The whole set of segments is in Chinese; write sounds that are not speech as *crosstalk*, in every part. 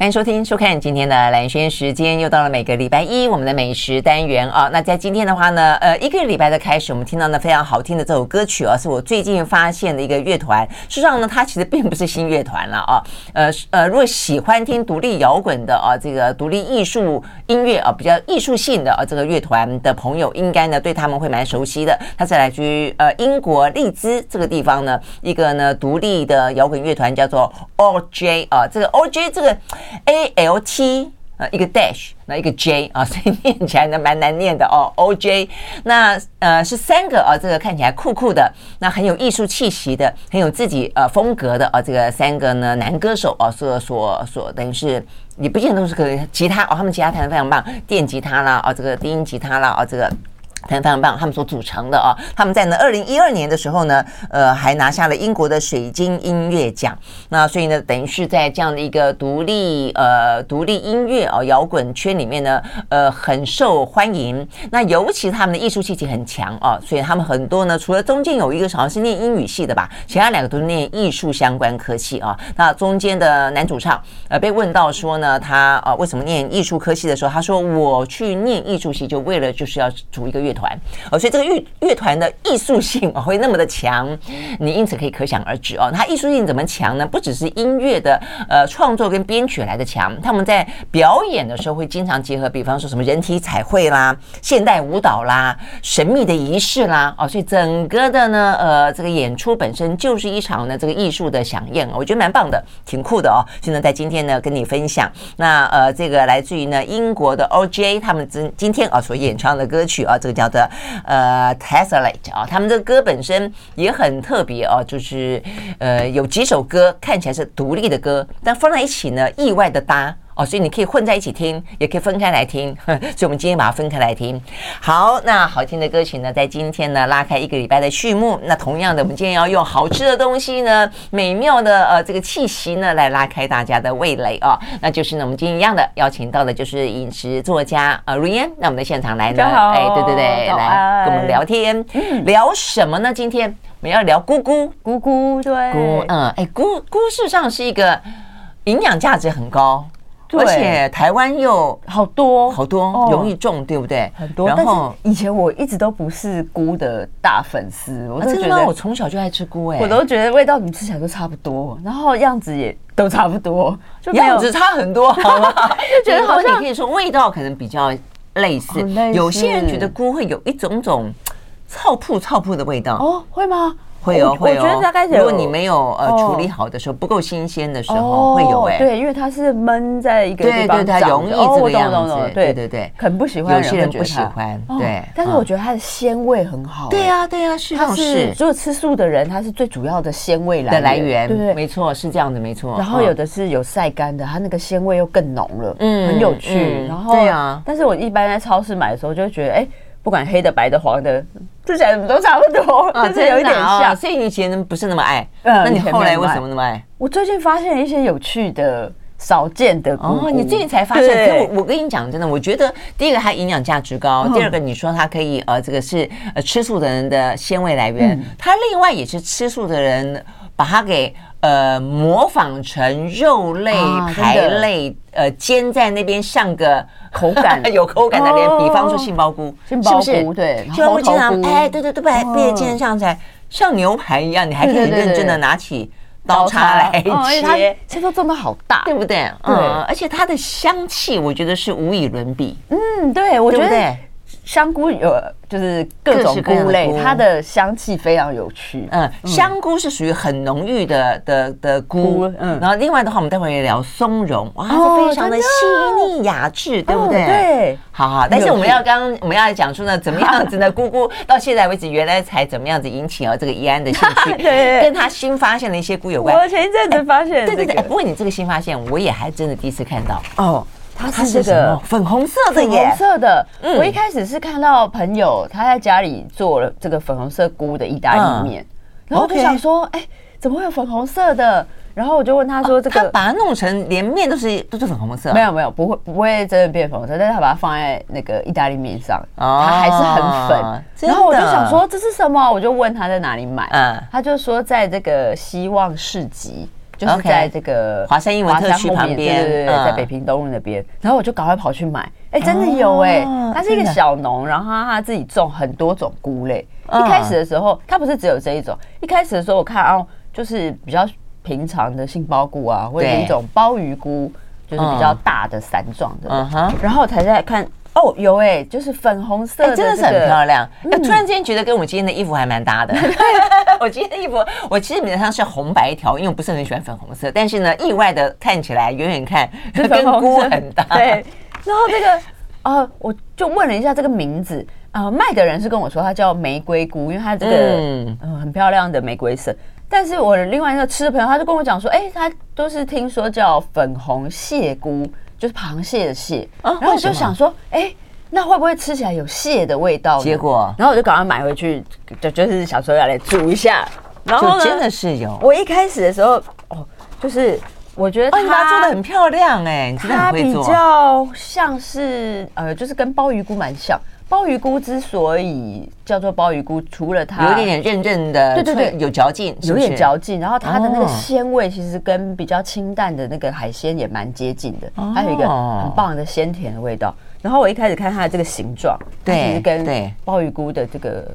欢迎收听、收看今天的蓝轩时间，又到了每个礼拜一我们的美食单元啊。那在今天的话呢，呃，一个礼拜的开始，我们听到呢非常好听的这首歌曲啊，是我最近发现的一个乐团。事实上呢，它其实并不是新乐团了啊。呃呃，如果喜欢听独立摇滚的啊，这个独立艺术音乐啊，比较艺术性的啊，这个乐团的朋友，应该呢对他们会蛮熟悉的。它是来自于呃英国利兹这个地方呢，一个呢独立的摇滚乐团叫做 OJ 啊，这个 OJ 这个。A L T 呃一个 dash 那一个 J 啊，*laughs* 所以念起来呢蛮难念的哦。O J 那呃是三个啊，这个看起来酷酷的，那很有艺术气息的，很有自己呃风格的啊，这个三个呢男歌手啊，所所所等于是也不见得都是个吉他哦，他们吉他弹得非常棒，电吉他啦啊，这个低音吉他啦啊，这个。非常非常棒，他们所组成的啊，他们在呢二零一二年的时候呢，呃，还拿下了英国的水晶音乐奖。那所以呢，等于是在这样的一个独立呃独立音乐啊摇滚圈里面呢，呃，很受欢迎。那尤其他们的艺术气息很强啊，所以他们很多呢，除了中间有一个好像是念英语系的吧，其他两个都是念艺术相关科系啊。那中间的男主唱呃被问到说呢，他呃为什么念艺术科系的时候，他说我去念艺术系就为了就是要组一个乐乐。团哦，所以这个乐乐团的艺术性 *laughs* 会那么的强，你因此可以可想而知哦。它艺术性怎么强呢？不只是音乐的呃创作跟编曲来的强，他们在表演的时候会经常结合，比方说什么人体彩绘啦、现代舞蹈啦、神秘的仪式啦哦，所以整个的呢呃这个演出本身就是一场呢这个艺术的饗宴，我觉得蛮棒的，挺酷的哦。所以呢，在今天呢跟你分享那呃这个来自于呢英国的 OJ 他们今今天啊所演唱的歌曲啊，这个叫。的呃，Teslaite 啊，他们这个歌本身也很特别啊，就是呃有几首歌看起来是独立的歌，但放在一起呢，意外的搭。哦，所以你可以混在一起听，也可以分开来听。*laughs* 所以，我们今天把它分开来听。好，那好听的歌曲呢，在今天呢拉开一个礼拜的序幕。那同样的，我们今天要用好吃的东西呢，美妙的呃这个气息呢，来拉开大家的味蕾啊、哦。那就是呢，我们今天一样的邀请到的就是饮食作家呃 Ryan。那我们的现场来呢，哎，对对对，来跟我们聊天，聊什么呢？今天我们要聊菇菇，菇菇，对，菇，嗯，哎，菇菇事实上是一个营养价值很高。而且台湾又好多好多容易种，对不对？很多。然后以前我一直都不是菇的大粉丝，我真的吗？我从小就爱吃菇，哎，我都觉得味道你吃起来都差不多，然后样子也都差不多，就样子差很多，*laughs* 好吗？就觉得好像你可以说味道可能比较类似，有些人觉得菇会有一种种臭噗臭噗的味道，哦，会吗？会哦，会哦。我觉得大概如果你没有呃处理好的时候，不够新鲜的时候，会有哎。对，因为它是闷在一个地方，对对，它容易这个样子。对对对，很不喜欢，有些人不喜欢。对，但是我觉得它的鲜味很好。对呀对呀，是。它是，如果吃素的人，它是最主要的鲜味来的来源。对对，没错，是这样的，没错。然后有的是有晒干的，它那个鲜味又更浓了，嗯，很有趣。然后，对啊。但是我一般在超市买的时候，就会觉得哎。不管黑的、白的、黄的，吃起来怎么都差不多，就是有一点像。所以以前不是那么爱，那你后来为什么那么爱？我最近发现一些有趣的、少见的。哦，你最近才发现？可我我跟你讲，真的，我觉得第一个它营养价值高，第二个你说它可以呃，这个是呃吃素的人的鲜味来源，它另外也是吃素的人把它给。呃，模仿成肉类、排类，呃，煎在那边像个口感 *laughs* 有口感的脸，比方说杏鲍菇，是不是？对，杏鲍菇经常哎，对对对，把它变煎上来，像牛排一样，你还可以很认真的拿起刀叉来 *laughs* 切，切都这么好大，对不对？嗯，而且它的香气，我觉得是无与伦比。嗯，对，我觉得。香菇有就是各种菇类，它的香气非常有趣。嗯，香菇是属于很浓郁的的的菇。嗯，然后另外的话，我们待会也聊松茸，哇，非常的细腻雅致，对不对？对，好好。但是我们要刚我们要讲出呢，怎么样子的 *laughs* 菇菇到现在为止，原来才怎么样子引起了这个怡安的兴趣？*laughs* 对，跟他新发现的一些菇有关。我前一阵子发现，对对对。不过你这个新发现，我也还真的第一次看到哦。它是这个粉红色的耶，粉红色的。我一开始是看到朋友他在家里做了这个粉红色菇的意大利面，然后我就想说，哎，怎么会有粉红色的？然后我就问他说，这个他把它弄成连面都是都是粉红色？没有没有，不会不会真的变粉红色，但是他把它放在那个意大利面上，它还是很粉。然后我就想说这是什么？我就问他在哪里买，嗯，他就说在这个希望市集。就是在这个华山英文特区旁边，对对对，在北平东路那边。然后我就赶快跑去买，哎，真的有哎！他是一个小农，然后他自己种很多种菇类。一开始的时候，他不是只有这一种。一开始的时候，我看哦，就是比较平常的杏鲍菇啊，或者一种鲍鱼菇，就是比较大的伞状的。然后才在看。哦，有哎，就是粉红色的，真的是很漂亮。突然之间觉得跟我今天的衣服还蛮搭的。*laughs* 我今天的衣服，我其实基本上是红白条，因为我不是很喜欢粉红色，但是呢，意外的看起来远远看 *laughs* 跟菇很搭。对，然后这个 *laughs* 呃，我就问了一下这个名字啊，卖的人是跟我说它叫玫瑰菇，因为它这个嗯很漂亮的玫瑰色。但是我另外一个吃的朋友他就跟我讲说，哎，他都是听说叫粉红蟹菇。就是螃蟹的蟹，然后我就想说，哎，那会不会吃起来有蟹的味道？结果，然后我就赶快买回去，就就是想说要来煮一下。然后真的是有。我一开始的时候，哦，就是我觉得它做的很漂亮，哎，它比较像是呃，就是跟鲍鱼菇蛮像。鲍鱼菇之所以叫做鲍鱼菇，除了它有一点点韧韧的，对对对，有嚼劲，有点嚼劲。然后它的那个鲜味其实跟比较清淡的那个海鲜也蛮接近的，还有一个很棒的鲜甜的味道。然后我一开始看它的这个形状，其实，跟鲍鱼菇的这个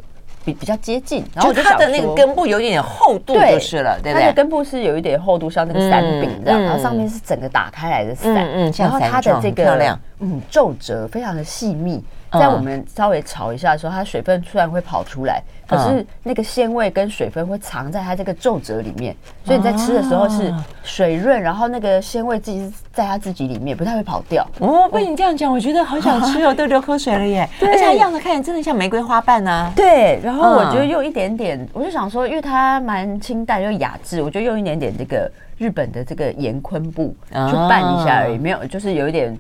比比较接近。然后它的那个根部有一点点厚度就是了，对不对？它的根部是有一点厚度，像那个伞柄这样，然后上面是整个打开来的伞，嗯，然后它的这个嗯，皱褶非常的细密。在我们稍微炒一下的时候，它水分突然会跑出来，可是那个鲜味跟水分会藏在它这个皱褶里面，所以你在吃的时候是水润，然后那个鲜味自己在它自己里面，不太会跑掉。哦，被你这样讲，我觉得好想吃哦，都流口水了耶！*laughs* 而且它样子看起来真的像玫瑰花瓣啊。对，然后我就用一点点，我就想说，因为它蛮清淡又雅致，我就用一点点这个日本的这个盐昆布去拌一下而已，没有，就是有一点。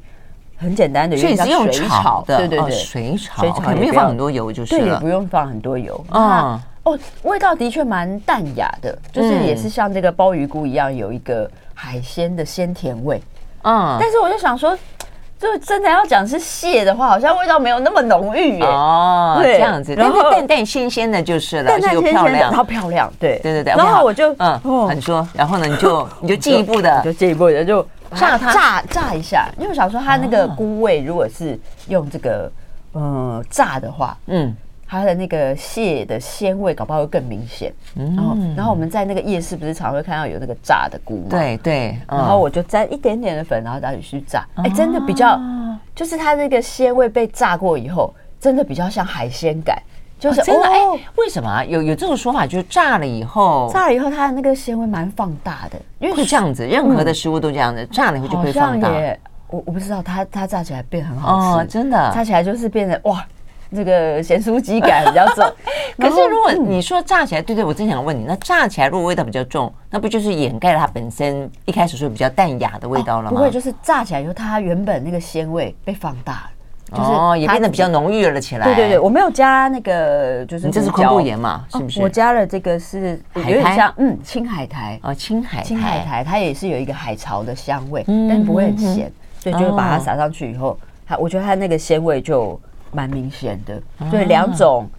很简单的，所以是用炒的，对对对，水炒，水炒没有放很多油就是了，对，也不用放很多油。啊，哦，味道的确蛮淡雅的，就是也是像这个鲍鱼菇一样，有一个海鲜的鲜甜味。嗯，但是我就想说，就真的要讲是蟹的话，好像味道没有那么浓郁耶。哦，这样子，然后淡淡鲜鲜的就是了，淡淡鲜鲜的，然后漂亮，对对对对。然后我就嗯，很说，然后呢，你就 *laughs* 你就进一步的，就进一步的就。炸它，炸炸一下，因为我想说它那个菇味，如果是用这个嗯炸的话，嗯，它的那个蟹的鲜味搞不好会更明显。然后，然后我们在那个夜市不是常会看到有那个炸的菇吗？对对。然后我就沾一点点的粉，然后再去炸。哎，真的比较，就是它那个鲜味被炸过以后，真的比较像海鲜感。就是真的哎，为什么啊？有有这种说法，就是炸了以后，炸了以后它的那个鲜味蛮放大的，因为会这样子，任何的食物都这样子，炸了以后就会放大。我我不知道，它它炸起来变很好吃，真的，炸起来就是变得哇，这个咸酥鸡感比较重。*laughs* 可是如果你说炸起来，对对，我真想问你，那炸起来如果味道比较重，那不就是掩盖了它本身一开始说比较淡雅的味道了吗？不会，就是炸起来以后，它原本那个鲜味被放大了。哦，也变得比较浓郁了起来。对对对，我没有加那个，就是你这是昆布盐嘛？是不是？我加了这个是有点像，嗯，青海苔哦，青海青海苔，它也是有一个海潮的香味，但不会很咸，所以就是把它撒上去以后，它我觉得它那个鲜味就蛮明显的。所以两种。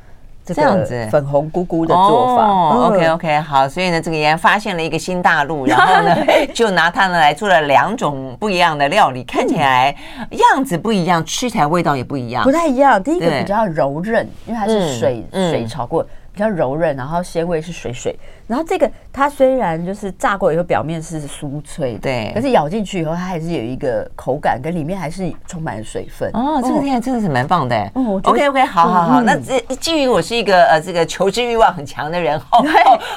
这样子。粉红姑姑的做法。哦，OK OK 好，所以呢，这个也发现了一个新大陆，*laughs* 然后呢，就拿它呢来做了两种不一样的料理，看起来样子不一样，吃起来味道也不一样，不太一样。第一个比较柔韧，因为它是水水炒过，比较柔韧，然后鲜味是水水。然后这个它虽然就是炸过以后表面是酥脆的，对，可是咬进去以后它还是有一个口感，跟里面还是充满了水分。哦，这个听起来真的是蛮棒的。哦，OK OK，好好好。那这基于我是一个呃这个求知欲望很强的人，*laughs* 好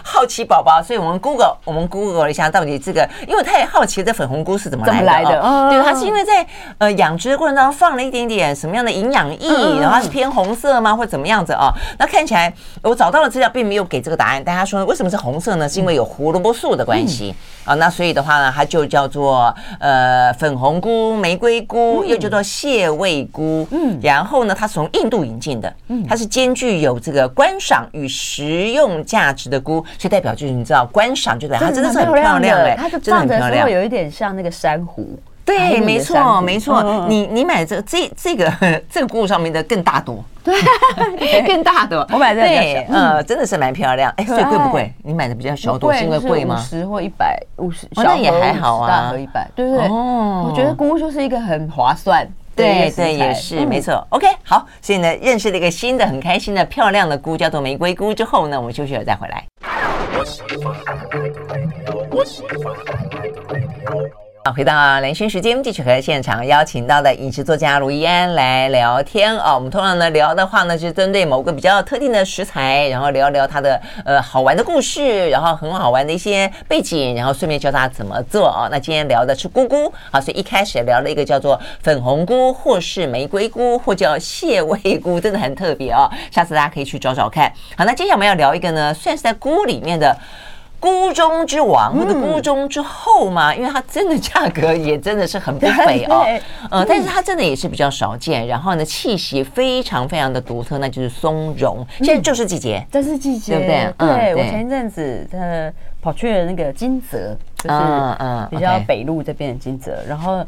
好奇宝宝，所以我们 Google 我们 Google 了一下，到底这个，因为我太好奇这粉红菇是怎么来的。对，它是因为在呃养殖的过程当中放了一点点什么样的营养液，然后它是偏红色吗，或者怎么样子啊？那看起来我找到了资料，并没有给这个答案。但他说为什么是红色呢？是因为有胡萝卜素的关系啊。那所以的话呢，它就叫做呃粉红菇、玫瑰菇，又叫做蟹味菇。嗯，然后呢，它是从印度引进的，它是兼具有这个观赏与食用价值的菇，所以代表就是你知道观赏就对，它真的是很漂亮哎，它就真的很漂亮，有一点像那个珊瑚。对，没错，没错。你你买这这这个 *laughs* 这个菇上面的更大朵，*laughs* 对，更大朵。*laughs* 我买这个对，呃，真的是蛮漂亮。哎，所以贵不贵？你买的比较小朵，是因为贵吗？五十或一百五十，那也还好啊。大盒一百，对不对？哦，我觉得菇就是一个很划算。对对，也是没错。OK，好，所以呢，认识了一个新的、很开心的、漂亮的菇，叫做玫瑰菇。之后呢，我们休息了再回来。好，回到兰萱时间，继续和现场邀请到的饮食作家卢怡安来聊天哦。我们通常呢聊的话呢，是针对某个比较特定的食材，然后聊聊它的呃好玩的故事，然后很好玩的一些背景，然后顺便教大家怎么做哦。那今天聊的是菇菇，好，所以一开始聊了一个叫做粉红菇，或是玫瑰菇，或叫蟹味菇，真的很特别哦。下次大家可以去找找看。好，那接下来我们要聊一个呢，算是在菇里面的。菇中之王或者孤中之后嘛，因为它真的价格也真的是很不 *laughs* 菲哦，呃，但是它真的也是比较少见，然后呢，气息非常非常的独特，那就是松茸。现在就是季节，这是季节，对不对？对，我前一阵子呃跑去了那个金泽，就是嗯比较北路这边的金泽，然后。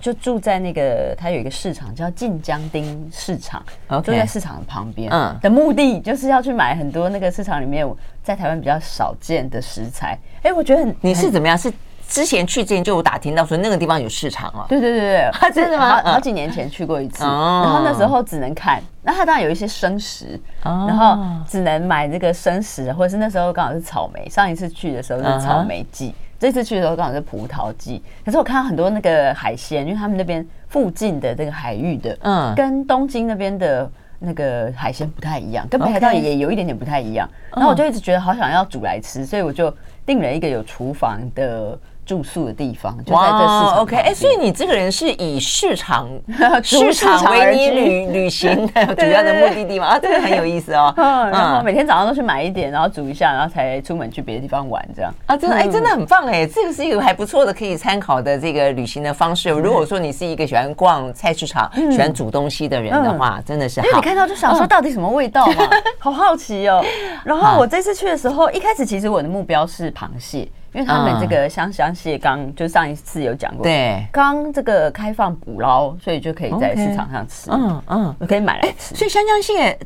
就住在那个，它有一个市场叫晋江町市场.就在市场旁边。嗯，的目的就是要去买很多那个市场里面在台湾比较少见的食材。哎、欸，我觉得很，你是怎么样？是之前去之前就有打听到说那个地方有市场啊？对对对对，*laughs* 真的吗？好几年前去过一次，然后那时候只能看，那它当然有一些生食，然后只能买那个生食，或者是那时候刚好是草莓，上一次去的时候是草莓季。这次去的时候刚好是葡萄季，可是我看到很多那个海鲜，因为他们那边附近的这个海域的，嗯，跟东京那边的那个海鲜不太一样，跟北海道也有一点点不太一样。然后我就一直觉得好想要煮来吃，所以我就订了一个有厨房的。住宿的地方就在这市场。OK，哎，所以你这个人是以市场 *laughs* 市场为你旅旅行 *laughs* 的主要的目的地吗？啊，这个很有意思哦。*laughs* 嗯，然后每天早上都去买一点，然后煮一下，然后才出门去别的地方玩，这样啊，真的哎，真的很棒哎，这个是一个还不错的可以参考的这个旅行的方式。如果说你是一个喜欢逛菜市场、喜欢煮东西的人的话，真的是，因为你看到就想说到底什么味道嘛，好好奇哦。然后我这次去的时候，一开始其实我的目标是螃蟹。因为他们这个香香蟹刚就上一次有讲过，对，刚这个开放捕捞，所以就可以在市场上吃，嗯嗯，可以买来吃。所以香香蟹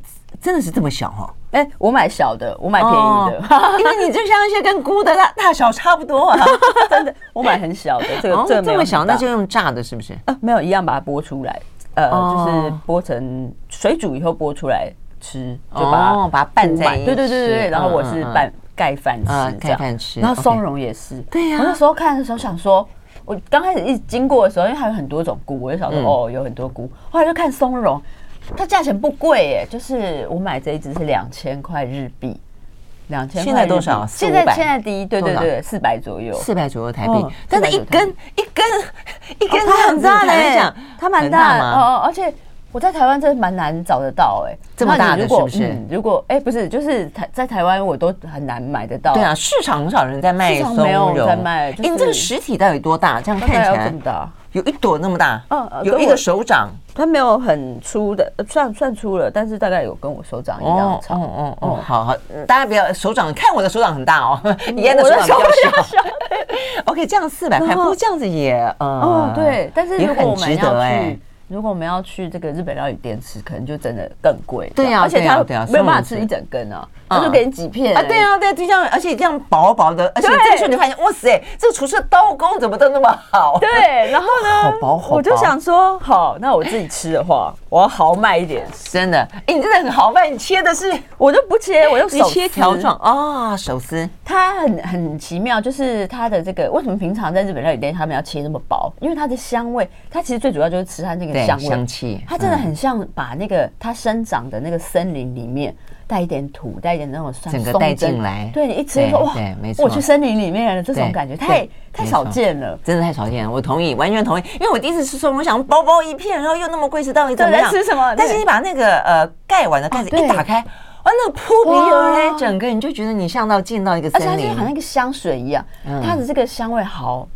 真的是这么小哈？哎，我买小的，我买便宜的，因为你这香香蟹跟菇的大大小差不多啊，*laughs* 真的，我买很小的，这个这这么小，那就用炸的，是不是？呃，没有，一样把它剥出来，呃，就是剥成水煮以后剥出来吃，就把它把它拌在一起，对对对对，然后我是拌。盖饭吃，盖饭吃，然后松茸也是。对呀，我那时候看的时候想说，我刚开始一经过的时候，因为还有很多种菇，我就想说哦，有很多菇。后来就看松茸，它价钱不贵耶，就是我买这一只是两千块日币，两千。现在多少？现在现在低，对对对，四百左右，四百左右台币。但是一根一根一根它很大嘞，它蛮大哦，而且。我在台湾真的蛮难找得到哎、欸，这么大的是不是？嗯、如果哎、欸、不是，就是台在台湾我都很难买得到。对啊，市场很少人在卖松茸，没有在卖。就是、你这个实体到底多大？这样看起来这么大，有一朵那么大，嗯，有一个手掌。它没有很粗的，算算粗了，但是大概有跟我手掌一样长。哦哦哦，好好，大家不要手掌，看我的手掌很大哦，*laughs* 你的手掌比较小。*laughs* OK，这样四百块，不过这样子也，嗯，哦对，但是如果我们要去。如果我们要去这个日本料理店吃，可能就真的更贵。对呀，而且它没有办法吃一整根啊，他就给你几片啊。对啊，对，就这样，而且这样薄薄的，而且这时候你发现，哇塞，这个厨师的刀工怎么都那么好？对，*laughs* 然后呢，好薄好薄，我就想说，好，那我自己吃的话，我要豪迈一点，真的。哎，你真的很豪迈，你切的是，我就不切，我用手切条状啊，手撕。它很很奇妙，就是它的这个为什么平常在日本料理店他们要切那么薄？因为它的香味，它其实最主要就是吃它那个香味香气，它真的很像把那个它生长的那个森林里面带一点土，带一点那种酸，整个带进来。对，你一吃说哇，对，没错，我去森林里面的这种感觉太太少见了，真的太少见了。我同意，完全同意。因为我第一次吃说，我想薄薄一片，然后又那么贵，是到底怎么样？吃什么？但是你把那个呃盖碗的盖子一打开。啊，那个扑鼻而来，整个你就觉得你像到进到一个森林，而且它就好像一个香水一样。它的这个香味好，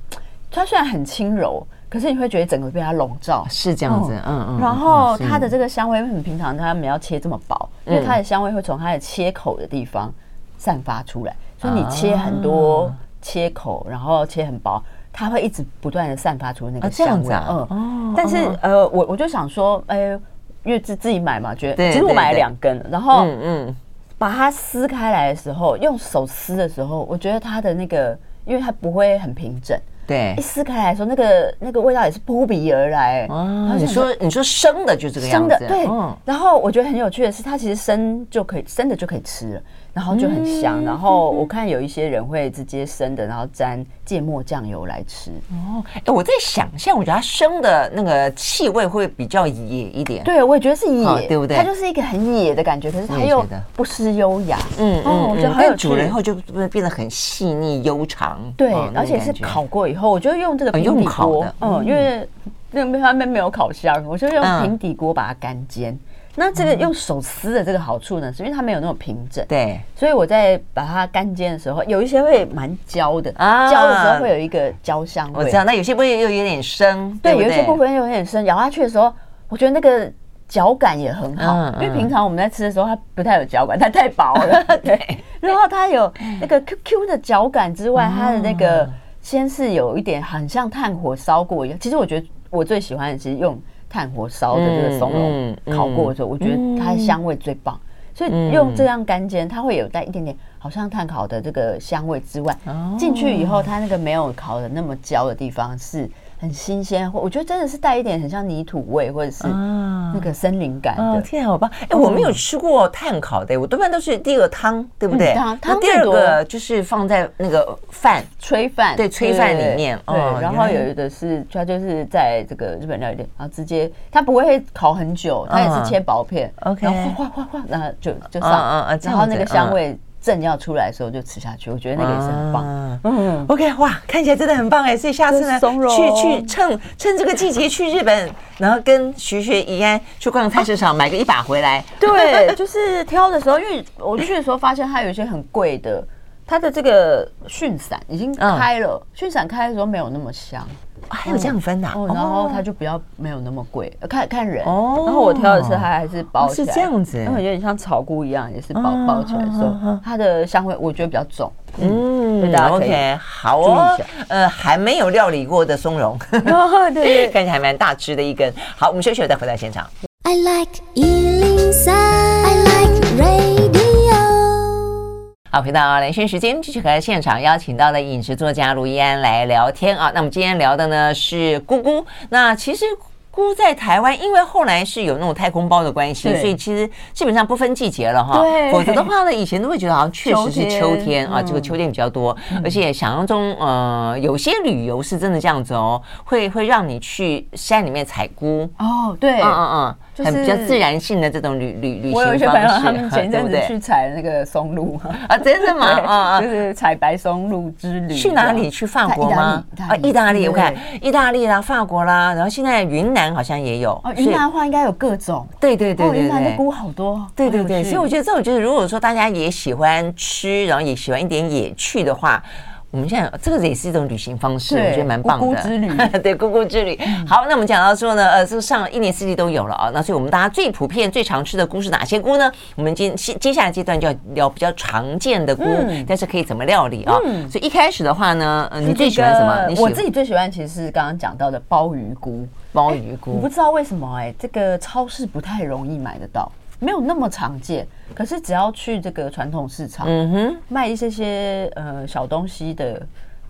它虽然很轻柔，可是你会觉得整个被它笼罩，是这样子。嗯嗯。然后它的这个香味，为什么平常他们要切这么薄？因为它的香味会从它的切口的地方散发出来，所以你切很多切口，然后切很薄，它会一直不断的散发出那个香味。嗯。哦。但是呃，我我就想说，哎。因为自自己买嘛，觉得其实我买了两根，然后嗯，把它撕开来的时候，用手撕的时候，我觉得它的那个，因为它不会很平整，对，一撕开来说，那个那个味道也是扑鼻而来。哦，你说你说生的就这个样子，生的对。然后我觉得很有趣的是，它其实生就可以生的就可以吃了。然后就很香，然后我看有一些人会直接生的，然后沾芥末酱油来吃。哦，哎，我在想象，我觉得它生的那个气味会比较野一点。对，我也觉得是野，对不对？它就是一个很野的感觉，可是它又不失优雅。嗯嗯，得很有趣。煮了以后就变得很细腻悠长。对，而且是烤过以后，我就用这个平底锅，嗯，因为那个那边没有烤箱，我就用平底锅把它干煎。那这个用手撕的这个好处呢，是因为它没有那种平整，对，所以我在把它干煎的时候，有一些会蛮焦的，焦的时候会有一个焦香味。我知道，那有些部分又有点生，对，有一些部分又有点生，咬下去的时候，我觉得那个嚼感也很好，因为平常我们在吃的时候，它不太有嚼感，它太薄了，*laughs* 对。然后它有那个 Q Q 的嚼感之外，它的那个先是有一点很像炭火烧过一样。其实我觉得我最喜欢的是用。炭火烧的这个松茸烤过的时候，我觉得它的香味最棒，所以用这样干煎，它会有带一点点好像炭烤的这个香味之外，进去以后，它那个没有烤的那么焦的地方是。很新鲜，我觉得真的是带一点很像泥土味，或者是那个森林感的。天啊，好棒！哎，我没有吃过炭烤的，我多半都是第一个汤，对不对？汤。那第二个就是放在那个饭炊饭，对，炊饭里面。对，然后有的是它就是在这个日本料理店，然后直接它不会烤很久，它也是切薄片，OK，然后哗哗哗，然后就就上，然后那个香味。正要出来的时候就吃下去，我觉得那个也是很棒。嗯，OK，哇，看起来真的很棒哎！所以下次呢，去去趁趁这个季节去日本，然后跟徐学怡安去逛菜市场，买个一把回来。*laughs* 对，就是挑的时候，因为我去的时候发现它有一些很贵的，它的这个熏散已经开了，熏散开的时候没有那么香。还有这样分的，然后它就比较没有那么贵，看看人。哦，然后我挑的是它还是包起来，是这样子，因为有点像草菇一样，也是包包起来的时候，它的香味我觉得比较重。嗯，OK，好哦。呃，还没有料理过的松茸，*laughs* 对，看起来还蛮大只的一根。好，我们休息了再回到现场。I like 好，回到连线时间，继续和现场邀请到的饮食作家卢依安来聊天啊。那我们今天聊的呢是菇菇。那其实菇在台湾，因为后来是有那种太空包的关系，所以其实基本上不分季节了哈。对。否则的话呢，以前都会觉得好像确实是秋天 *laughs* 啊，这个秋天比较多，而且想象中呃有些旅游是真的这样子哦，会会让你去山里面采菇。哦，对，嗯嗯嗯。很比较自然性的这种旅旅旅行方式，我有一些朋友他们前阵子去采那个松露啊，真的吗？啊啊，就是采白松露之旅。去哪里？去法国吗？啊，意大利，我看意大利啦，法国啦，然后现在云南好像也有。哦，云南的话应该有各种。对对对对对，云南的菇好多。对对对，所以我觉得这，我觉得如果说大家也喜欢吃，然后也喜欢一点野趣的话。我们现在这个也是一种旅行方式，我觉得蛮棒的。*laughs* 对，菇菇之旅。好，那我们讲到说呢，呃，这个上一年四季都有了啊。那所以我们大家最普遍、最常吃的菇是哪些菇呢？我们今接接下来阶段就要聊比较常见的菇，但是可以怎么料理啊？所以一开始的话呢，你最喜欢什么？我自己最喜欢其实是刚刚讲到的鲍鱼菇。鲍鱼菇，我不知道为什么哎、欸，这个超市不太容易买得到，没有那么常见。可是只要去这个传统市场，嗯哼，卖一些些呃小东西的，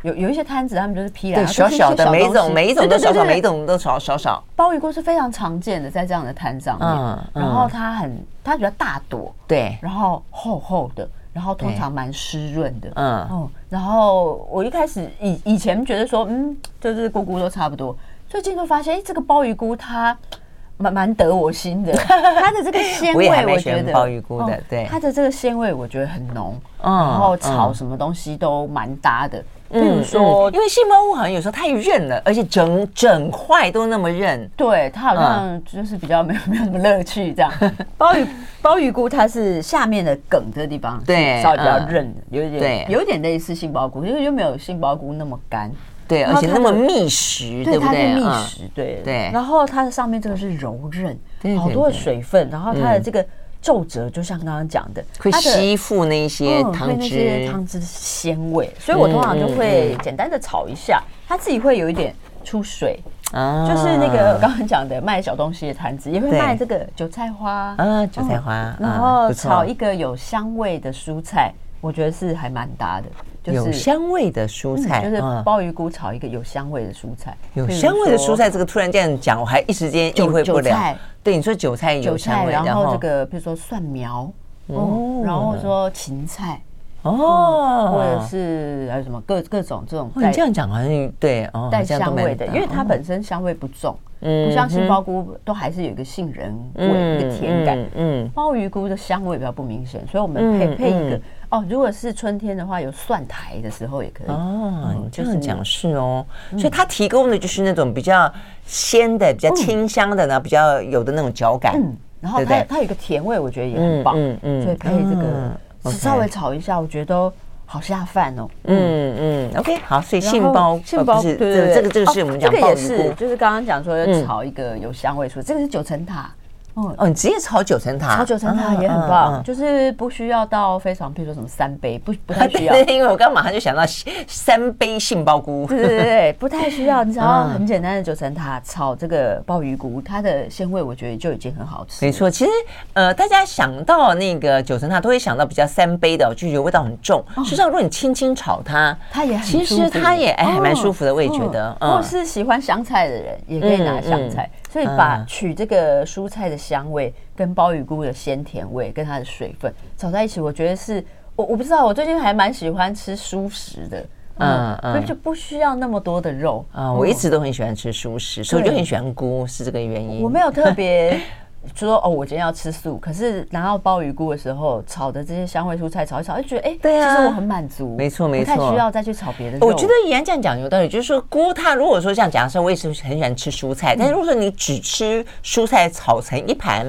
有有一些摊子，他们就是批来小小的，每一种每一种都小小，每一种都少少少。鲍鱼菇是非常常见的，在这样的摊上面，嗯嗯、然后它很它比较大朵，对，然后厚厚的。然后通常蛮湿润的，嗯哦，然后我一开始以以前觉得说，嗯，就是菇菇都差不多，最近就发现，哎，这个鲍鱼菇它蛮蛮得我心的，*laughs* 它的这个鲜味，我觉得鲍鱼菇的，对，它的这个鲜味我觉得很浓，然后炒什么东西都蛮搭的。比如说，因为杏鲍菇好像有时候太韧了，而且整整块都那么韧，对，它好像就是比较没有 *laughs* 没有什么乐趣这样。*laughs* 鲍鱼。鲍鱼菇它是下面的梗的地方，对，稍微比较韧，有一点，有点类似杏鲍菇，因为又没有杏鲍菇那么干，对，而且那么密实，对不对？密实，对对。然后它的上面这个是柔韧，好多的水分，然后它的这个皱褶，就像刚刚讲的，会吸附那些汤汁，汤汁鲜味，所以我通常就会简单的炒一下，它自己会有一点出水。啊，就是那个刚刚讲的卖小东西的摊子，也会卖这个韭菜花啊，韭菜花，然后炒一个有香味的蔬菜，我觉得是还蛮搭的。就是有香味的蔬菜，就是鲍鱼菇炒一个有香味的蔬菜。有香味的蔬菜，这个突然这样讲，我还一时间意会不了。对，你说韭菜有香味，然后这个比如说蒜苗，哦，然后说芹菜。哦，或者是还有什么各各种这种，你这样讲好像对哦，带香味的，因为它本身香味不重，嗯不像杏鲍菇都还是有一个杏仁味，一个甜感。嗯，鲍鱼菇的香味比较不明显，所以我们配配一个哦。如果是春天的话，有蒜苔的时候也可以。哦，你这样讲是哦，所以它提供的就是那种比较鲜的、比较清香的呢，比较有的那种嚼感。嗯，然后它它有一个甜味，我觉得也很棒。嗯嗯，所以配这个。稍微炒一下，我觉得都好下饭哦。嗯嗯，OK，好，所以杏鲍杏鲍对对对，这个这个是我们讲这个也是，就是刚刚讲说要炒一个有香味出，这个是九层塔。哦，你直接炒九层塔，炒九层塔也很棒，就是不需要到非常，比如说什么三杯，不不太需要。*laughs* 因为我刚马上就想到三杯杏鲍菇，对对对，不太需要。你只要很简单的九层塔炒这个鲍鱼菇，它的鲜味我觉得就已经很好吃。没错，其实呃，大家想到那个九层塔，都会想到比较三杯的，就觉得味道很重。实际上，如果你轻轻炒它，它也很其实它也哎还蛮舒服的，我也觉得。如果是喜欢香菜的人，也可以拿香菜。所以把取这个蔬菜的香味跟鲍鱼菇的鲜甜味跟它的水分炒在一起，我觉得是我我不知道，我最近还蛮喜欢吃蔬食的，嗯嗯，所以就不需要那么多的肉啊。我一直都很喜欢吃素食，所以我就很喜欢菇，是这个原因。我没有特别。说哦，我今天要吃素，可是拿到鲍鱼菇的时候，炒的这些香味蔬菜炒一炒，就觉得哎，对啊，其实我很满足，没错没错，不太需要再去炒别的。我觉得怡然这样讲有道理，就是说菇它如果说像假设我也是很喜欢吃蔬菜，但是如果说你只吃蔬菜炒成一盘，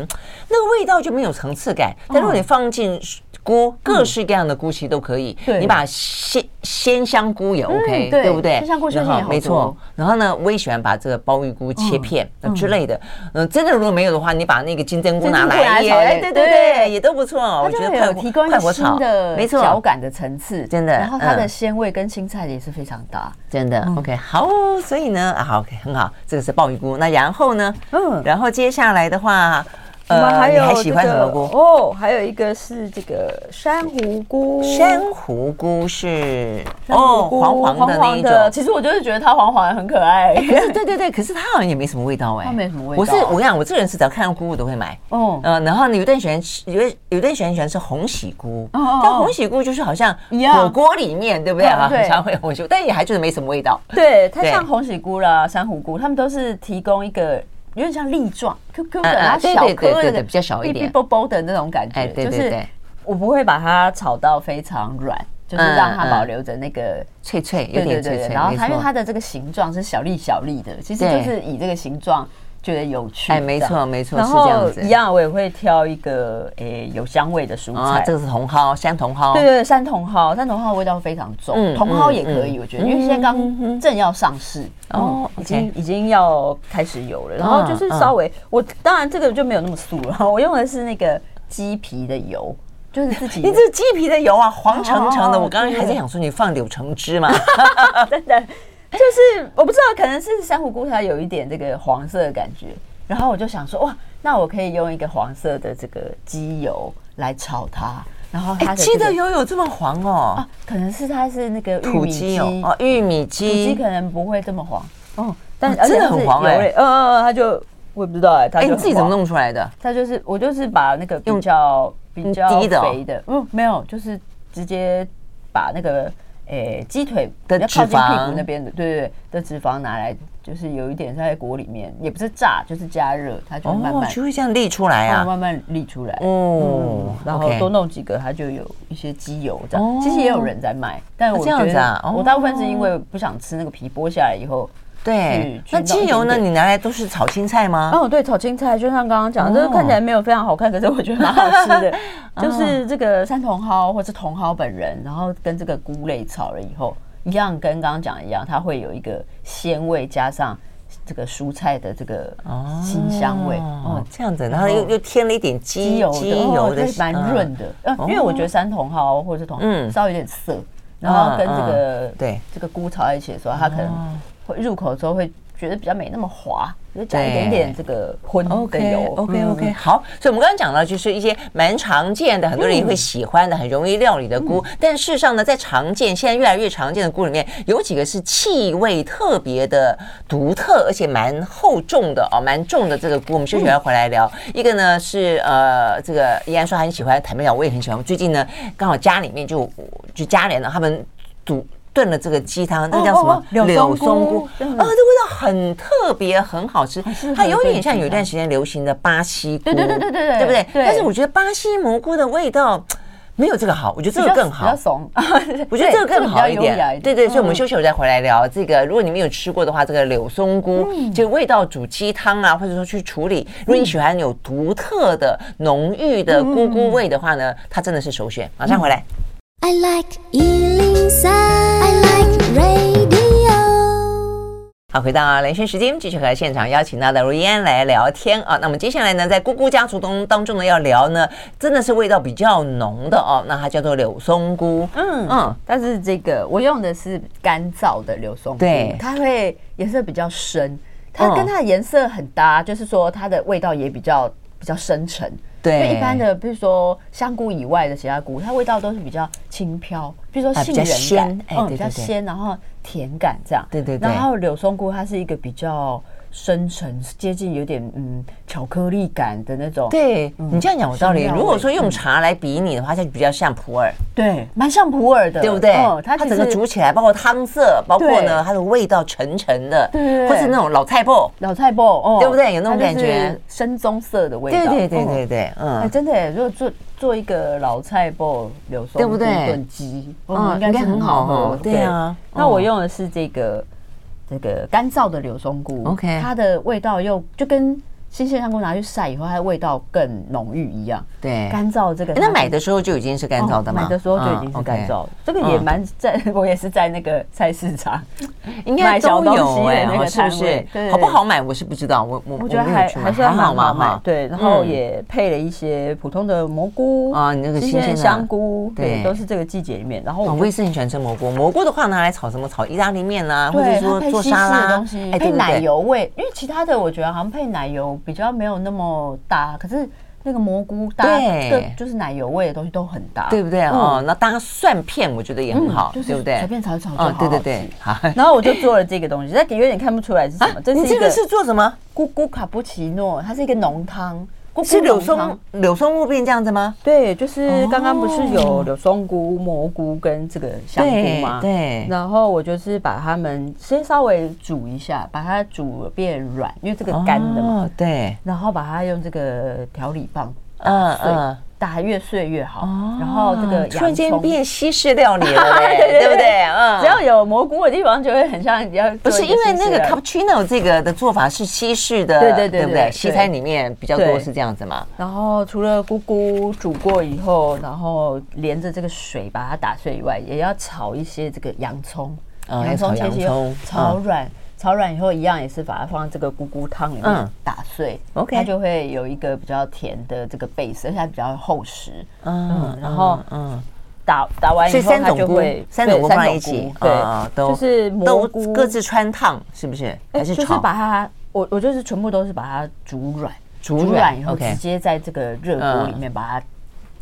那个味道就没有层次感。但如果你放进菇，各式各样的菇其实都可以，你把鲜鲜香菇也 OK，对不对？鲜香菇然后没错，然后呢，我也喜欢把这个鲍鱼菇切片之类的。嗯，真的如果没有的话，你把那个金针菇拿来也，对对对，也都不错。我觉得有提供一个新的没错脚感的层次，真的。然后它的鲜味跟青菜也是非常搭，真的。OK，好，所以呢，啊，好，OK，很好，这个是鲍鱼菇。那然后呢，嗯，然后接下来的话。我们还有还喜欢什么菇？哦，还有一个是这个珊瑚菇。珊瑚菇是哦，黄黄的那一种。其实我就是觉得它黄黄的很可爱。可是对对对，可是它好像也没什么味道哎。它没什么味道。我是我跟你讲，我这个人是只要看到菇我都会买。哦。呃，然后呢，有的人喜欢吃，有的有的人喜欢喜欢吃红喜菇。哦。但红喜菇就是好像火锅里面对不对啊？很常会有鸿喜，但也还就是没什么味道。对，它像红喜菇啦、珊瑚菇，他们都是提供一个。有点像粒状，Q Q 的，然后小颗的，比较小一点，啵啵的那种感觉。就是我不会把它炒到非常软，就是让它保留着那个脆脆，有点脆脆。然后它因为它的这个形状是小粒小粒的，其实就是以这个形状。觉得有趣，哎，没错没错，然后一样，我也会挑一个诶有香味的蔬菜，这个是茼蒿，山茼蒿，对对，山茼蒿，山茼蒿味道非常重，茼蒿也可以，我觉得，因为现在刚正要上市，哦，已经已经要开始有了，然后就是稍微，我当然这个就没有那么素了，我用的是那个鸡皮的油，就是自己，你这鸡皮的油啊，黄澄澄的，我刚刚还在想说你放柳橙汁嘛，真的。就是我不知道，可能是珊瑚菇它有一点这个黄色的感觉，然后我就想说，哇，那我可以用一个黄色的这个鸡油来炒它。然后它的鸡的油有这么黄哦？啊，可能是它是那个玉米鸡哦，玉米鸡，土鸡可能不会这么黄哦，但真的很黄哎，嗯嗯嗯，它就我也不知道哎，哎，你自己怎么弄出来的？它就是我就是把那个比较比较低肥的，嗯，没有，就是直接把那个诶鸡腿的靠近屁股那边的，对对对的脂肪拿来。就是有一点在锅里面，也不是炸，就是加热，它就慢慢就会这样沥出来啊，慢慢沥出来哦。然后多弄几个，它就有一些鸡油这样。其实也有人在卖，但我觉得我大部分是因为不想吃那个皮剥下来以后。对，那鸡油呢？你拿来都是炒青菜吗？哦，对，炒青菜，就像刚刚讲，这个看起来没有非常好看，可是我觉得蛮好吃的。*laughs* 就是这个三茼蒿或是茼蒿本人，然后跟这个菇类炒了以后。一样跟刚刚讲的一样，它会有一个鲜味，加上这个蔬菜的这个辛香味哦，这样子，然后又又添了一点鸡油，鸡油的蛮润的。嗯，因为我觉得山茼蒿或者是茼蒿稍微有点涩，然后跟这个对这个菇炒在一起的时候，它可能会入口的时候会觉得比较没那么滑。就加一点点这个荤跟油，OK OK，好。所以我们刚刚讲到，就是一些蛮常见的，很多人也会喜欢的，很容易料理的菇。但事实上呢，在常见现在越来越常见的菇里面，有几个是气味特别的独特，而且蛮厚重的哦，蛮重的这个菇。我们休息完回来聊。一个呢是呃，这个依然说他很喜欢，坦白讲我也很喜欢。最近呢，刚好家里面就就家人呢，他们煮。炖了这个鸡汤，那叫什么？柳松菇啊，这味道很特别，很好吃。它有点像有一段时间流行的巴西菇，对对对对对，对不对？但是我觉得巴西蘑菇的味道没有这个好，我觉得这个更好。比较怂，*laughs* 我觉得这个更好一点。对对，所以我们休息，我再回来聊这个。如果你们有吃过的话，这个柳松菇就味道煮鸡汤啊，或者说去处理，如果你喜欢有独特的浓郁的菇菇味的话呢，它真的是首选。马上回来。I like 103, I like radio。好，回到连线时间，继续和现场邀请到的如意安来聊天啊。那么接下来呢，在菇菇家族当当中呢，要聊呢，真的是味道比较浓的哦。那它叫做柳松菇，嗯嗯，但是这个我用的是干燥的柳松菇，对，它会颜色比较深，它跟它的颜色很搭，就是说它的味道也比较比较深沉。对，一般的，比如说香菇以外的其他菇，它味道都是比较轻飘，比如说杏仁感，嗯，比较鲜，然后甜感这样。对对对。然后柳松菇它是一个比较深沉，接近有点嗯巧克力感的那种。对，你这样讲有道理。如果说用茶来比拟的话，它就比较像普洱。对，蛮像普洱的，对不对？它整个煮起来，包括汤色，包括呢它的味道沉沉的，对，或是那种老菜脯，老菜脯，哦，对不对？有那种感觉，深棕色的味道。对对对对对，嗯，真的，如果做做一个老菜脯柳松菇炖鸡，嗯，应该很好喝。对啊，那我用的是这个。这个干燥的柳松菇，OK，它的味道又就跟新鲜香菇拿去晒以后，它的味道更浓郁一样。对，干燥这个，那买的时候就已经是干燥的吗？买的时候就已经是干燥，这个也蛮在，*laughs* 我也是在那个菜市场，*laughs* 应该都有哎，是不是？好不好买我是不知道，我我我觉得还还是蛮好买。对，然后也配了一些普通的蘑菇啊，你那个新鲜香菇，对，都是这个季节里面。然后我也是很喜欢吃蘑菇，蘑菇的话拿来炒什么？炒意大利面啊，或者说做沙拉的东西，配奶油味，因为其他的我觉得好像配奶油比较没有那么搭，可是。那个蘑菇搭对，就是奶油味的东西都很搭，对不对？哦，那搭蒜片我觉得也很好，对不对？随便炒一炒就好。对对对，好。*laughs* 然后我就做了这个东西，但有点看不出来是什么。这是这个是做什么？咕咕卡布奇诺，它是一个浓汤。是柳松柳松木变这样子吗？对，就是刚刚不是有柳松菇、蘑菇跟这个香菇吗？对。然后我就是把它们先稍微煮一下，把它煮变软，因为这个干的嘛。对。然后把它用这个调理棒打碎，打越碎越好。然后这个突然间变西式料理了，*laughs* 对不对？嗯。只要有蘑菇的地方，就会很像比较。不是因为那个 cappuccino 这个的做法是西式的，对对对，对不对？西餐里面比较多是这样子嘛。然后除了菇菇煮过以后，然后连着这个水把它打碎以外，也要炒一些这个洋葱，洋葱切切炒软。炒软以后，一样也是把它放在这个菇菇汤里面打碎，OK，它就会有一个比较甜的这个 base，而且它比较厚实，嗯，然后嗯，打打完以后，所以三种菇它就会，三种菇对放在一起，对，啊都就是蘑都菇各自穿烫，是不是？还是炒？把它，我我就是全部都是把它煮软，煮软软以后直接在这个热锅里面把它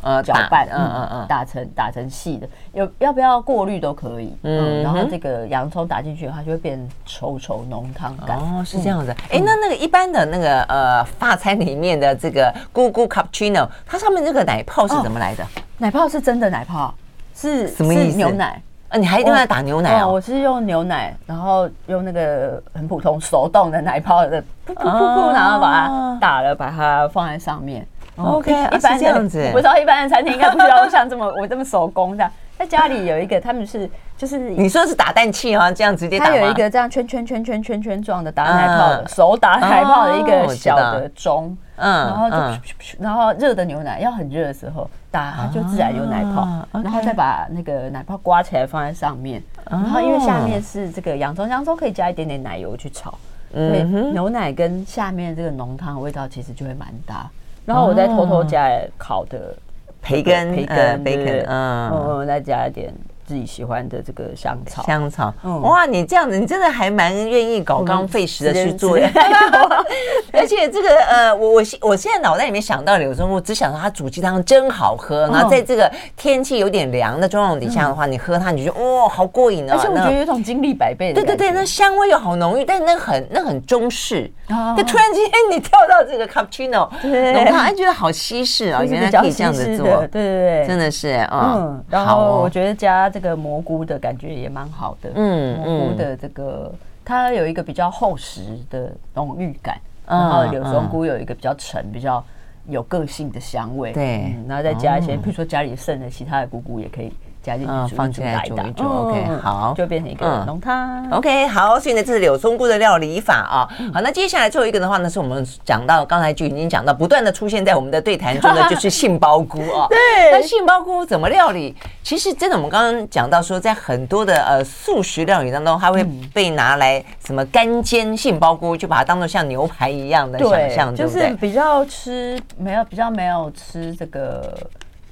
呃搅拌，嗯嗯嗯，打成打成细的，有要不要过滤都可以，嗯嗯，然后这个洋葱打进去，它就会变稠稠浓汤感。哦，是这样子。哎，那那个一般的那个呃法餐里面的这个咕咕 cappuccino，它上面那个奶泡是怎么来的？奶泡是真的奶泡，是什么意思牛奶。啊，你还一定要打牛奶哦我。是用牛奶，然后用那个很普通手动的奶泡的，噗噗噗噗，然后把它打了，把它放在上面。OK，啊一般是这样子我不知道一般的餐厅应该不需要像这么我这么手工这样。在家里有一个，他们是就是你说是打蛋器啊，这样直接打它有一个这样圈圈圈圈圈圈状的打奶泡的，嗯手打奶泡的一哦个小的钟，嗯然后就嗯然后热的牛奶要很热的时候打，它就自然有奶泡啊，然后再把那个奶泡刮起来放在上面，然后因为下面是这个洋葱，洋葱可以加一点点奶油去炒，所以牛奶跟下面这个浓汤的味道其实就会蛮搭。然后我再偷偷加烤的培根、培呃根、培根，嗯，嗯，嗯，再加一点自己喜欢的这个香草。香草。嗯哇，你这样子，你真的还蛮愿意搞刚费时的去做 *laughs* 而且这个呃，我我现我现在脑袋里面想到柳宗我，只想到它煮鸡汤真好喝。然后在这个天气有点凉的状况底下的话，你喝它，你就觉得哇，好过瘾啊！而且我觉得有一种精力百倍的对对对，那香味又好浓郁，但是那很那很中式。哦就突然之间你跳到这个 cappuccino 对浓汤，哎，觉得好西式啊！就是原来可以这样子做对对对，真的是嗯嗯，，然后我觉得加这个蘑菇的感觉也蛮好的，嗯蘑菇的这个它有一个比较厚实的浓郁感，嗯然后柳松菇有一个比较沉、比较有个性的香味，对。嗯然后再加一些，哦。比如说家里剩的其他的菇菇也可以加进嗯去煮放进来打打煮一煮，OK，好就变成一个嗯浓汤。OK，好，所以呢，这是柳松菇的料理法啊。好，那接下来最后一个的话呢，是我们讲到刚才就已经讲到，不断的出现在我们的对谈中的 *laughs* 就是杏鲍菇啊。对，那杏鲍菇怎么料理？其实真的，我们刚刚讲到说，在很多的呃素食料理当中，它会被拿来什么干煎杏鲍菇，就把它当做像牛排一样的想象，对就不对？是比较吃没有比较没有吃这个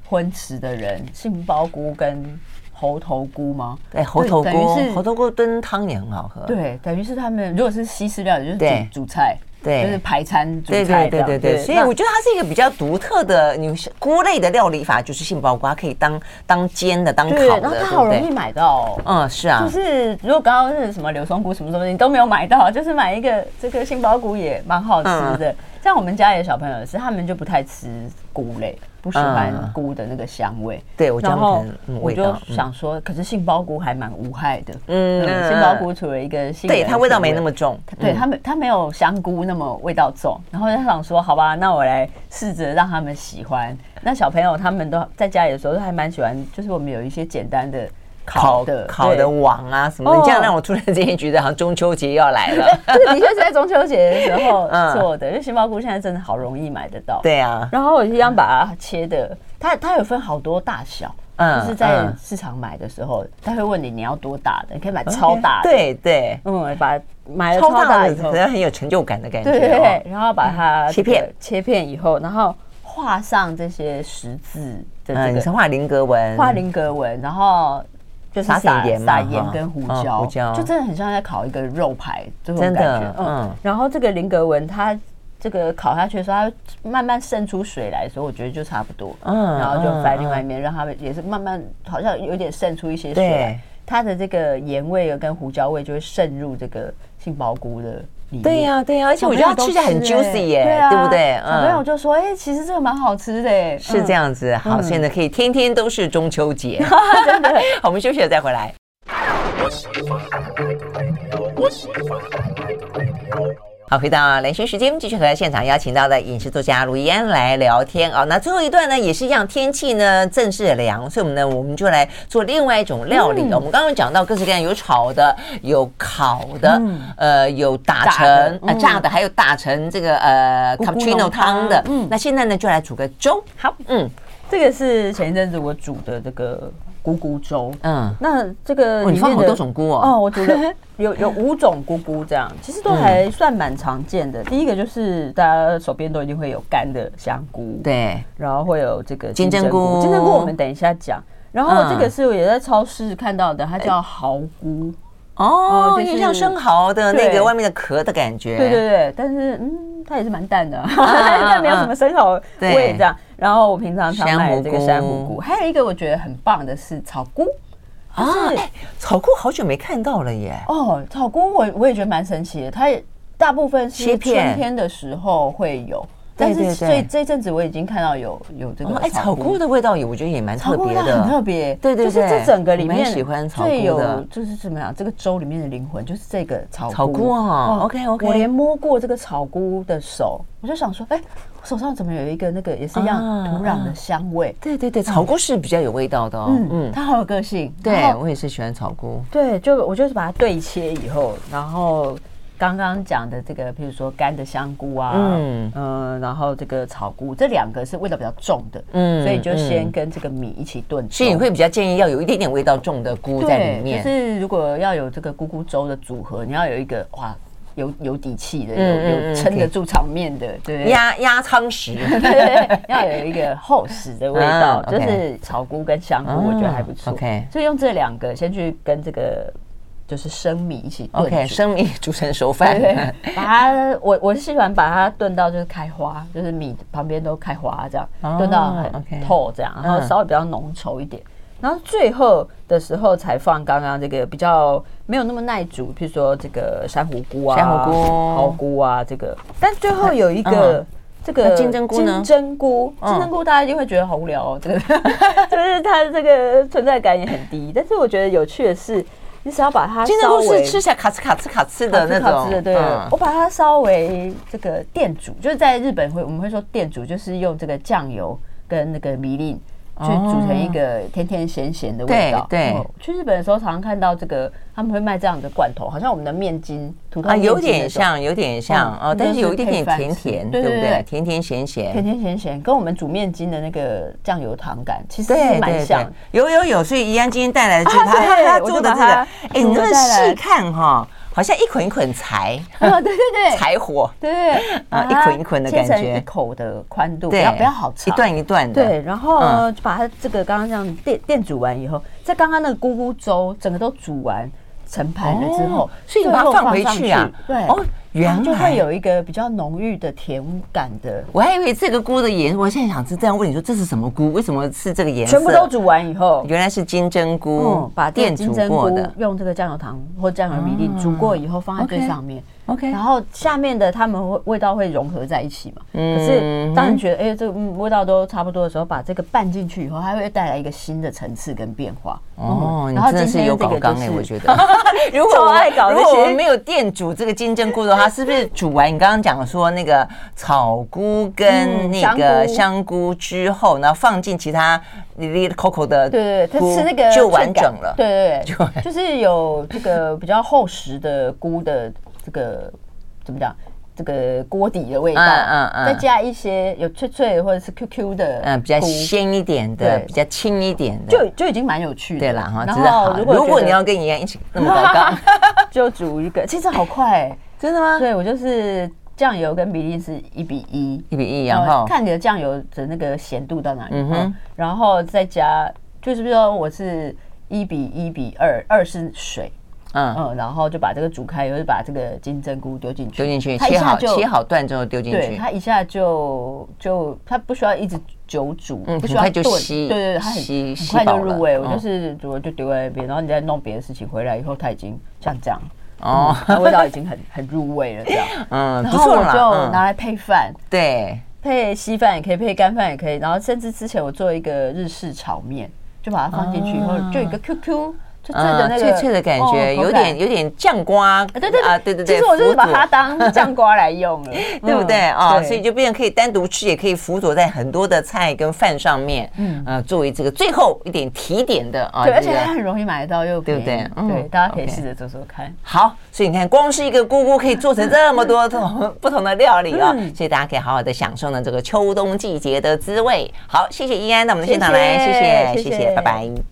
荤食的人，杏鲍菇跟猴头菇吗？对，猴头菇，猴头菇炖汤也很好喝。对，等于是他们如果是西式料理，就是对煮煮菜，对就是排餐煮对菜这样，对对对对，所以我觉得它是一个比较独特的，你菇类的料理法，就是杏鲍菇，它可以当当煎的，当，烤的，然后它？好容易买到哦。嗯，是啊就，是如果刚刚是什么柳松菇什么什么，你都没有买到，*laughs* 就是买一个这个杏鲍菇也蛮好吃的。像我们家里的小朋友是，他们就不太吃菇类，不喜欢菇的那个香味。对然后我就想说，可是杏鲍菇还蛮无害的。嗯嗯，杏鲍菇除了一个杏对它味道没那么重，对，嗯它没它没有香菇那么味道重，然后就想说，好吧，那我来试着让他们喜欢。那小朋友他们都在家里的时候都还蛮喜欢，就是我们有一些简单的烤的烤的对网啊什么你这样让我突然之间觉得好像中秋节要来了。*laughs* 这个的确是在中秋节的时候 *laughs* 嗯。做的，因为杏鲍菇现在真的好容易买得到。，对啊，然后我一样把它切的，它它有分好多大小。嗯就是在嗯。市场买的时候，他会问你你要多大的，你可以买超大的。，对对，嗯，把买了超超大以后。大的可，能很有成就感的感觉对对然后把它切片。切片以后，然后画上这些十字的嗯，这个你是画菱格纹，画菱格纹，然后就是撒盐撒盐跟胡嗯椒，胡椒就真的很像在烤一个肉排这种感觉。嗯嗯，然后这个林格文它。这个烤下去的时候，它慢慢渗出水来的时候，我觉得就差不多。嗯然后就翻另外一嗯面，让它们也是慢慢，好像有点渗出一些水。它的这个盐味跟胡椒味就会渗入这个杏鲍菇的。对呀对呀，而且我觉得它吃起来很 juicy 耶，对啊对不对？小朋友就说：“哎，其实这个蛮好吃的。”哎，是这样子，好，所以呢，可以天天都是中秋节。真的。好，我们休息了再回来。好，回到兰萱时间，继续和现场邀请到的饮食作家卢怡安来聊天啊。那最后一段呢，也是一样，天气呢正式凉，所以我们呢，我们就来做另外一种料理。我们刚刚讲到各式各样，有炒的，有烤的，呃，有打成呃炸的，还有打成这个呃 cappuccino 汤的。嗯，那现在呢，就来煮个粥。好，嗯这个是前一阵子我煮的这个菇菇粥。嗯，那这个哦，你放好多种菇哦。哦，我觉得有有五种菇菇这样，*laughs* 其实都还算蛮常见的。第一个就是大家手边都一定会有干的香菇，，对，然后会有这个金针菇金针菇我们等一下讲。然后这个是我也在超市看到的，它叫蚝菇。哦，有点像生蚝的那个外面的壳的感觉。对对对，但是嗯，它也是蛮淡的，*laughs* 但没有什么生蚝味这样。然后我平常常买这个珊瑚菇，还有一个我觉得很棒的是草菇。啊，草菇好久没看到了耶。哦，草菇我我也觉得蛮神奇的，它也大部分是春天的时候会有。但是所以这阵子我已经看到有有这个哎，草菇的味道也我觉得也蛮特别的，很特别。对对对，就是这整个里面喜欢草菇有，就是怎么样？这个粥里面的灵魂就是这个草草菇啊。OK OK，我连摸过这个草菇的手，我就想说，哎，手上怎么有一个那个也是一样土壤的香味？对对对，草菇是比较有味道的哦。嗯嗯，它好有个性。对，我也是喜欢草菇。对，就我就是把它对切以后，然后。刚刚讲的这个，譬如说干的香菇啊，嗯、呃、然后这个草菇，这两个是味道比较重的，嗯，所以就先跟这个米一起炖。所以你会比较建议要有一点点味道重的菇在里面。就是如果要有这个菇菇粥的组合，你要有一个哇，有有底气的，有有撑得住场面的，对，压压舱石，对 *laughs* 对对，要有一个厚实的味道，就是草菇跟香菇，我觉得还不错。OK，所以用这两个先去跟这个。就是生米一起炖，OK，生米煮成熟饭，对，*laughs* 把它，我我是喜欢把它炖到就是开花，就是米旁边都开花这样，炖到很透这样，然后稍微比较浓稠一点，然后最后的时候才放刚刚这个比较没有那么耐煮，譬如说这个珊瑚菇啊、珊瑚菇、蚝菇啊这个，但最后有一个这个金针菇呢？金针菇，金针菇大家一定会觉得好无聊哦，这个 *laughs* 就是它这个存在感也很低，但是我觉得有趣的是。你只要把它金针菇是吃起来卡哧卡哧卡哧的那种，的对。我把它稍微这个电煮，就是在日本会我们会说电煮，就是用这个酱油跟那个米粒。去煮成一个甜甜咸咸的味道。对，去日本的时候常常看到这个，他们会卖这样的罐头，好像我们的面筋、土豆面筋有点像，有点像哦，但是有一点点甜甜，对不对？甜甜咸咸，甜甜咸咸，跟我们煮面筋的那个酱油糖感其实是蛮像。有有有，所以怡安今天带来的就是 *laughs* 他他做的这个，哎，你们细看哈。好像一捆一捆柴，*laughs* 对对对，柴火，对对，啊，一捆一捆的感觉，一口的宽度，不要不要好长，一段一段的，对，然后把它这个刚刚这样电电煮完以后，在刚刚那个咕咕粥整个都煮完成盘了之后，所以你把它放回去啊，对，哦。原来就会有一个比较浓郁的甜感的，我还以为这个菇的颜色，我现在想是这样问你说，这是什么菇？为什么是这个颜色？全部都煮完以后，原来是金针菇，嗯，把电煮过的，用这个酱油糖或酱油米粒煮过以后放在最上面。OK，然后下面的它们会味道会融合在一起嘛？嗯，可是当你觉得哎，这个味道都差不多的时候，把这个拌进去以后，它会带来一个新的层次跟变化。哦，然后真的是有搞刚哎，我觉得。*laughs* 如果我爱搞，如果我们没有电煮这个金针菇的话，是不是煮完你刚刚讲说那个草菇跟那个香菇之后，然后放进其他里里口口的，对对，它吃那个就完整了。对对对，*laughs* 就是有这个比较厚实的菇的。这个怎么讲？这个锅底的味道，嗯嗯嗯，再加一些有脆脆或者是 Q Q 的，嗯，比较鲜一点的，比较轻一点的，就就已经蛮有趣的。对啦哈，然后如果如果你要跟一样一起那么高刚，*laughs* 就煮一个，其实好快，真的吗？对，我就是酱油跟比例是一比一，一比一，然后看你的酱油的那个咸度到哪里，嗯，然后再加，就是比如说我是一比一比二，二是水。嗯嗯，然后就把这个煮开，又是把这个金针菇丢进去，丢进去，切好切好段之后丢进去。对，它一下就就它不需要一直久煮，嗯，不需要炖，对对对，它很很快就入味。我就是煮就丢在那边，然后你再弄别的事情回来以后，它已经像这样哦，味道已经很很入味了这样。*laughs* 嗯，然后我就拿来配饭，对，配稀饭也可以，配干饭也可以。然后甚至之前我做一个日式炒面，就把它放进去以后，就一个 QQ。嗯，脆脆的感觉，有点有点酱瓜，对对啊，对对对，其实我就是把它当酱瓜来用了，*laughs* 对不对啊？所以就变成可以单独吃，也可以辅佐在很多的菜跟饭上面，嗯，呃，作为这个最后一点提点的啊，对，而且它很容易买得到，又对不对？对，大家可以试着做做看。好，所以你看，光是一个菇菇可以做成这么多种 *laughs* 不同的料理啊，所以大家可以好好的享受呢这个秋冬季节的滋味。好，谢谢依安到我们的现场来，谢谢谢谢，拜拜。